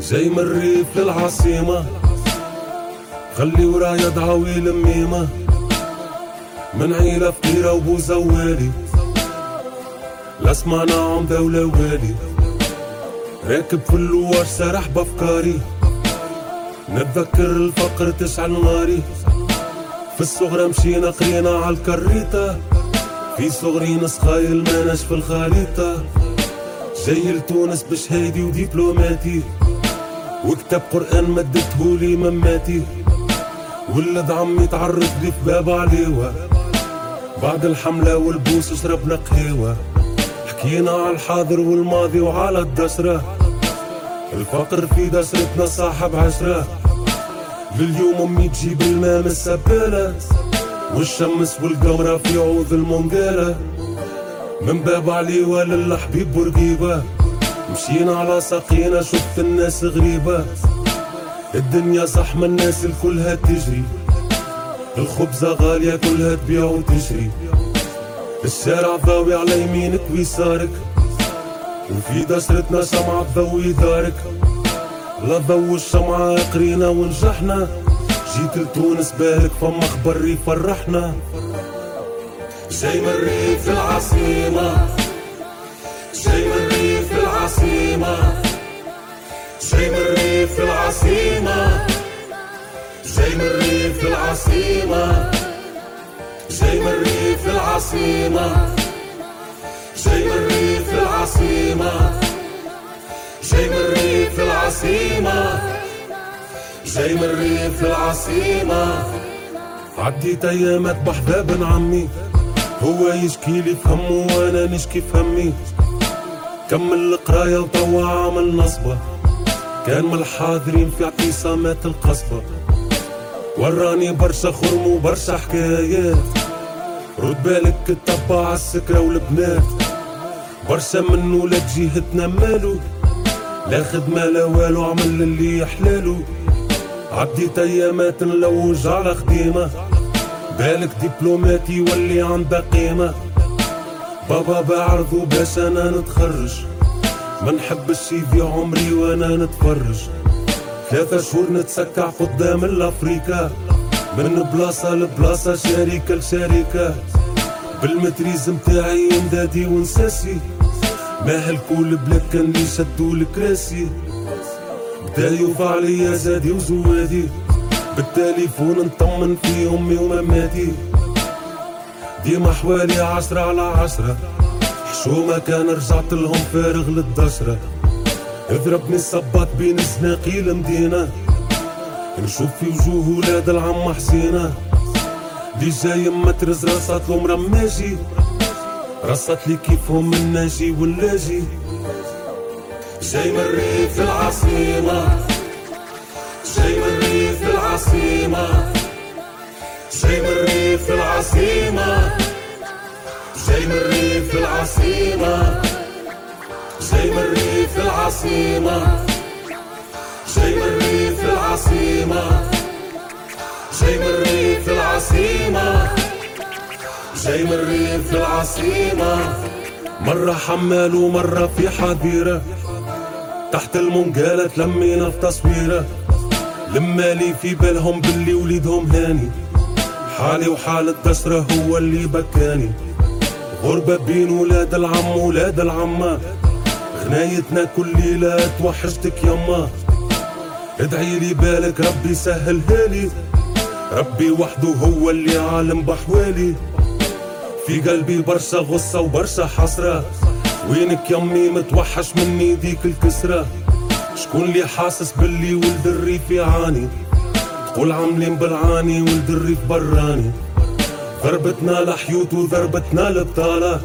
جاي من الريف للعاصمة. خلي ورايا دعاوي ميمة من عيلة فقيرة وبو زوالي لا سمعنا عمدة ولا والي. راكب في اللوار سرح بأفكاري. نتذكر الفقر تشعل ناري في الصغرى مشينا قرينا على الكريتة. في صغري نسخايل ماناش في الخريطة. جاي لتونس بشهادي ودبلوماتي. وكتاب قرآن مدتهولي مماتي. ولد عمي تعرف لي في باب عليوة. بعد الحملة والبوس شربنا قهيوة. حكينا على الحاضر والماضي وعلى الدسرة. الفقر في دسرتنا صاحب عشرة. لليوم أمي تجيب الماء من السبالة. والشمس والقمرة في عوض المنقالة. من باب عليوة للحبيب بورقيبة. مشينا على ساقينا شفت الناس غريبة. الدنيا صح ما الناس الكلها تجري. الخبزة غالية كلها تبيع وتشري. الشارع ضاوي على يمينك ويسارك. وفي دسرتنا شمعة تضوي دارك لا ضو الشمعة قرينا ونجحنا. جيت لتونس بالك فما خبر يفرحنا. جاي من الريف العاصمة. جاي من جاي من الريف العاصمة. جاي من الريف العاصمة. جاي من الريف العاصمة. جاي من الريف العاصمة. جاي من الريف العاصمة. جاي من الريف العاصمة. عديت ايامك بحذا بن عمي. هو يشكي لي في همه وأنا نشكي في همي. كمل القراية وطوع عمل نصبة. كان من الحاضرين في اعتصامات القصبة. وراني برشا خرم وبرشا حكايات. رد بالك الطبع عالسكرة والبنات. برشا من ولاد جهتنا مالو. لا خدمة لا والو عمل اللي يحلالو. عديت ايامات نلوج على خديمة. بالك دبلوماتي يولي عندها قيمة. بابا بعرضو باش أنا نتخرج. ما نحبش في عمري وأنا نتفرج. ثلاثة شهور نتسكع قدام الافريكا من بلاصة لبلاصة شركة لشركة. بالمتريز متاعي امدادي ونساسي. ما هالكل بلاك كان لي شدو الكراسي. يوفى عليا زادي وزوادي. بالتليفون نطمن في أمي ومماتي ديما حوالي عشرة على عشرة. حشومة كان رجعت لهم فارغ للدشرة اضربني الصباط بين الزناقي المدينة. نشوف في وجوه ولاد العم حسينة. دي جاي يما ترز راسات لهم رماجي رصت لي كيفهم الناجي واللاجي جاي من الريف العاصمة. جاي من الريف العاصمة. جاي من الريف العاصمة. جاي من الريف العاصمة. جاي من الريف العاصمة. جاي من الريف العاصمة. جاي من الريف العاصمة. جاي من الريف العاصمة. مرة حمال ومرة في حظيرة تحت المنقالة تلمينا في تصويرة. لما لي في بالهم باللي وليدهم هاني. حالي وحال الدسرة هو اللي بكاني. غربة بين ولاد العم ولاد العمة غنايتنا كل ليلة توحشتك يما. ادعي لي بالك ربي سهلها لي ربي وحده هو اللي عالم بحوالي في قلبي برشا غصة وبرشا حسرة. وينك يمي متوحش مني ديك الكسرة. شكون اللي حاسس باللي ولد الريف يعاني؟ تقول عاملين بالعاني ولد الريف براني. ضربتنا لحيوت وضربتنا البطالة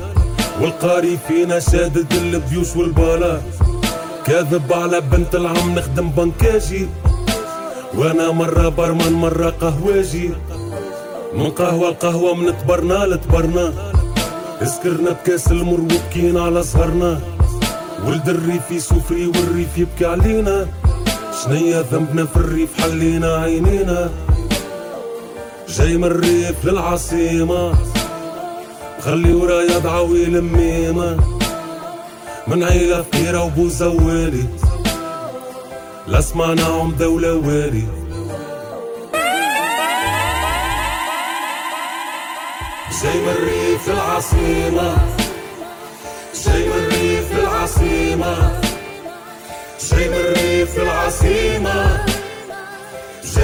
والقاري فينا شادد البيوش والبالة. كاذب على بنت العم نخدم بنكاجي وأنا مرة برمان مرة قهواجي من قهوة لقهوة من تبرنا لتبرنا. اسكرنا بكاس المر وبكينا على صهرنا ولد الريف يسوفري والريف يبكي علينا. شنيا ذنبنا في الريف حلينا عينينا. جاي من الريف للعاصمة. خلي ورايا دعاوي ميمة من عيلة فقيرة وبو زوالي لا سمعناهم دولة واري جاي من الريف العاصمة جاي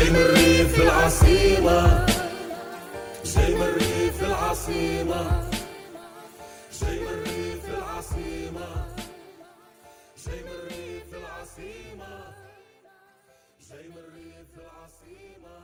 من الريف عاصمة جاي من الريف العاصمة جاي من الريف العاصمة جاي من الريف العاصمة